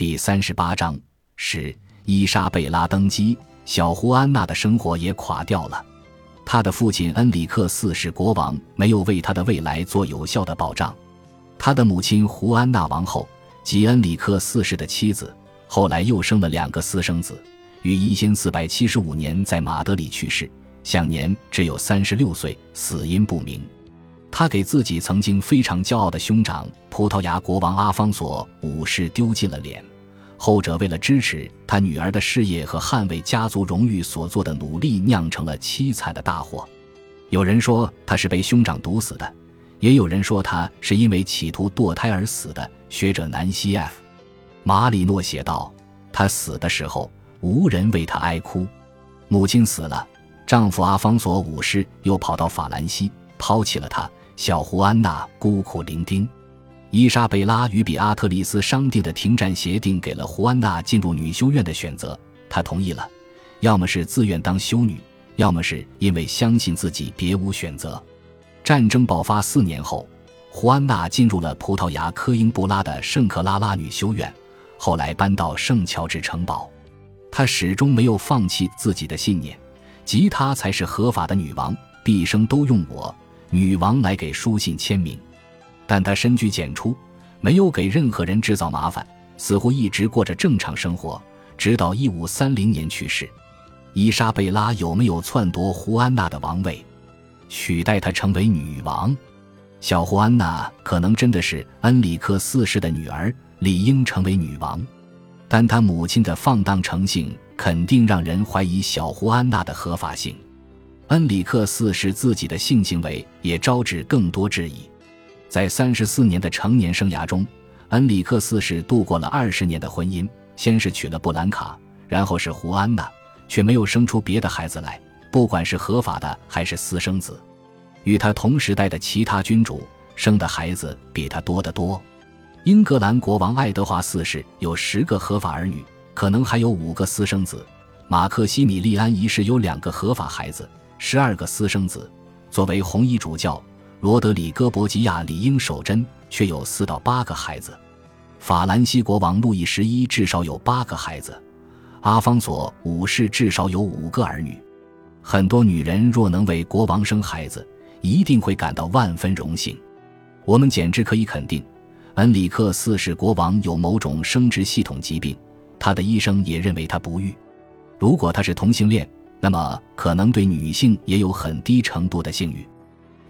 第三十八章是伊莎贝拉登基，小胡安娜的生活也垮掉了。她的父亲恩里克四世国王没有为她的未来做有效的保障。她的母亲胡安娜王后及恩里克四世的妻子，后来又生了两个私生子，于一千四百七十五年在马德里去世，享年只有三十六岁，死因不明。他给自己曾经非常骄傲的兄长葡萄牙国王阿方索五世丢尽了脸，后者为了支持他女儿的事业和捍卫家族荣誉所做的努力，酿成了凄惨的大祸。有人说他是被兄长毒死的，也有人说他是因为企图堕胎而死的。学者南希 ·F· 马里诺写道：“他死的时候，无人为他哀哭。母亲死了，丈夫阿方索五世又跑到法兰西，抛弃了他。”小胡安娜孤苦伶仃，伊莎贝拉与比阿特丽斯商定的停战协定给了胡安娜进入女修院的选择，她同意了，要么是自愿当修女，要么是因为相信自己别无选择。战争爆发四年后，胡安娜进入了葡萄牙科英布拉的圣克拉拉女修院，后来搬到圣乔治城堡。她始终没有放弃自己的信念，吉他才是合法的女王，毕生都用我。女王来给书信签名，但他深居简出，没有给任何人制造麻烦，似乎一直过着正常生活，直到一五三零年去世。伊莎贝拉有没有篡夺胡安娜的王位，取代她成为女王？小胡安娜可能真的是恩里克四世的女儿，理应成为女王，但她母亲的放荡成性肯定让人怀疑小胡安娜的合法性。恩里克四世自己的性行为也招致更多质疑。在三十四年的成年生涯中，恩里克四世度过了二十年的婚姻，先是娶了布兰卡，然后是胡安娜，却没有生出别的孩子来，不管是合法的还是私生子。与他同时代的其他君主生的孩子比他多得多。英格兰国王爱德华四世有十个合法儿女，可能还有五个私生子。马克西米利安一世有两个合法孩子。十二个私生子，作为红衣主教罗德里戈·博吉亚理应守贞，却有四到八个孩子。法兰西国王路易十一至少有八个孩子，阿方索五世至少有五个儿女。很多女人若能为国王生孩子，一定会感到万分荣幸。我们简直可以肯定，恩里克四世国王有某种生殖系统疾病，他的医生也认为他不育。如果他是同性恋。那么，可能对女性也有很低程度的性欲。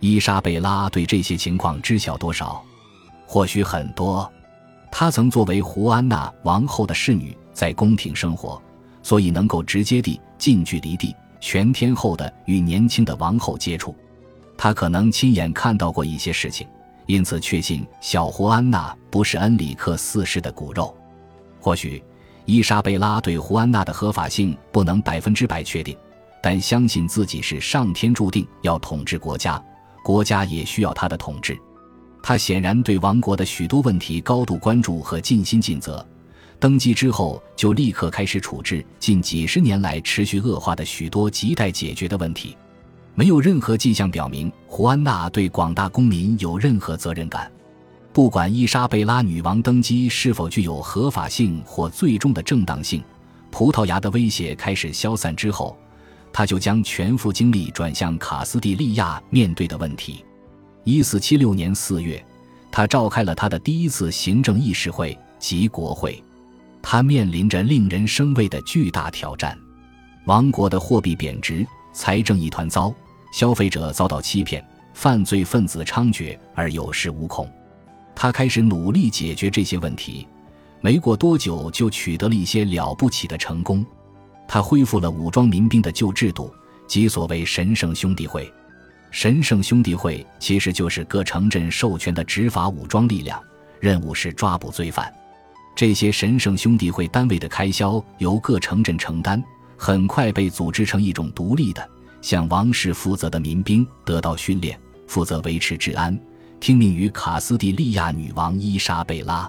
伊莎贝拉对这些情况知晓多少？或许很多。她曾作为胡安娜王后的侍女在宫廷生活，所以能够直接地、近距离地、全天候地与年轻的王后接触。她可能亲眼看到过一些事情，因此确信小胡安娜不是恩里克四世的骨肉。或许。伊莎贝拉对胡安娜的合法性不能百分之百确定，但相信自己是上天注定要统治国家，国家也需要他的统治。他显然对王国的许多问题高度关注和尽心尽责。登基之后就立刻开始处置近几十年来持续恶化的许多亟待解决的问题。没有任何迹象表明胡安娜对广大公民有任何责任感。不管伊莎贝拉女王登基是否具有合法性或最终的正当性，葡萄牙的威胁开始消散之后，他就将全副精力转向卡斯蒂利亚面对的问题。一四七六年四月，他召开了他的第一次行政议事会及国会。他面临着令人生畏的巨大挑战：王国的货币贬值，财政一团糟，消费者遭到欺骗，犯罪分子猖獗而有恃无恐。他开始努力解决这些问题，没过多久就取得了一些了不起的成功。他恢复了武装民兵的旧制度，即所谓神圣兄弟会。神圣兄弟会其实就是各城镇授权的执法武装力量，任务是抓捕罪犯。这些神圣兄弟会单位的开销由各城镇承担，很快被组织成一种独立的、向王室负责的民兵，得到训练，负责维持治安。听命于卡斯蒂利亚女王伊莎贝拉，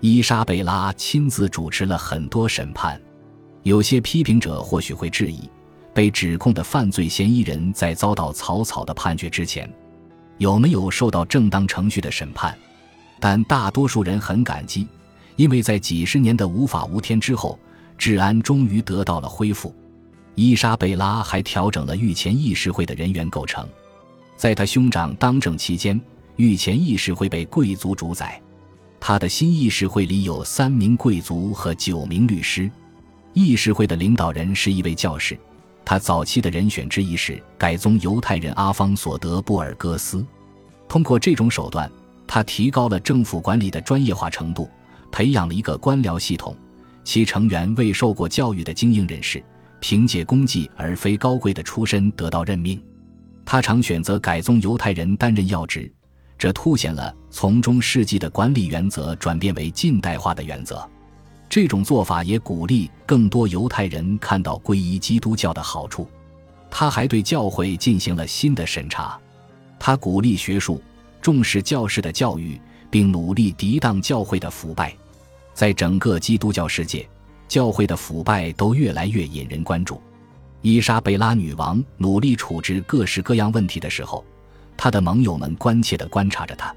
伊莎贝拉亲自主持了很多审判。有些批评者或许会质疑，被指控的犯罪嫌疑人在遭到草草的判决之前，有没有受到正当程序的审判？但大多数人很感激，因为在几十年的无法无天之后，治安终于得到了恢复。伊莎贝拉还调整了御前议事会的人员构成，在他兄长当政期间，御前议事会被贵族主宰。他的新议事会里有三名贵族和九名律师。议事会的领导人是一位教士，他早期的人选之一是改宗犹太人阿方索德布尔戈斯。通过这种手段，他提高了政府管理的专业化程度，培养了一个官僚系统，其成员未受过教育的精英人士，凭借功绩而非高贵的出身得到任命。他常选择改宗犹太人担任要职，这凸显了从中世纪的管理原则转变为近代化的原则。这种做法也鼓励更多犹太人看到皈依基督教的好处。他还对教会进行了新的审查。他鼓励学术，重视教士的教育，并努力抵挡教会的腐败。在整个基督教世界，教会的腐败都越来越引人关注。伊莎贝拉女王努力处置各式各样问题的时候，她的盟友们关切地观察着她。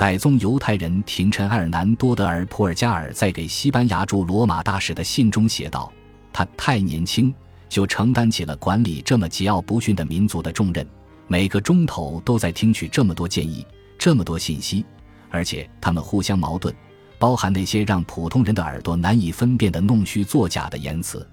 改宗犹太人廷臣埃尔南多德尔普尔加尔在给西班牙驻罗马大使的信中写道：“他太年轻，就承担起了管理这么桀骜不驯的民族的重任。每个钟头都在听取这么多建议，这么多信息，而且他们互相矛盾，包含那些让普通人的耳朵难以分辨的弄虚作假的言辞。”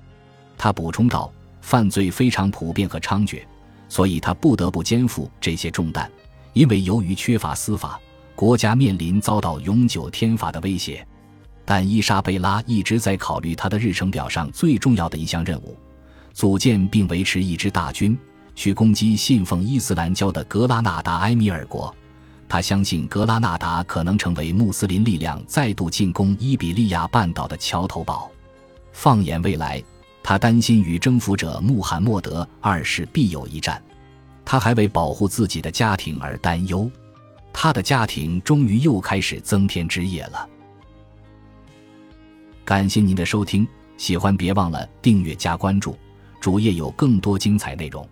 他补充道：“犯罪非常普遍和猖獗，所以他不得不肩负这些重担，因为由于缺乏司法。”国家面临遭到永久天罚的威胁，但伊莎贝拉一直在考虑她的日程表上最重要的一项任务：组建并维持一支大军，去攻击信奉伊斯兰教的格拉纳达埃米尔国。他相信格拉纳达可能成为穆斯林力量再度进攻伊比利亚半岛的桥头堡。放眼未来，他担心与征服者穆罕默德二世必有一战。他还为保护自己的家庭而担忧。他的家庭终于又开始增添枝叶了。感谢您的收听，喜欢别忘了订阅加关注，主页有更多精彩内容。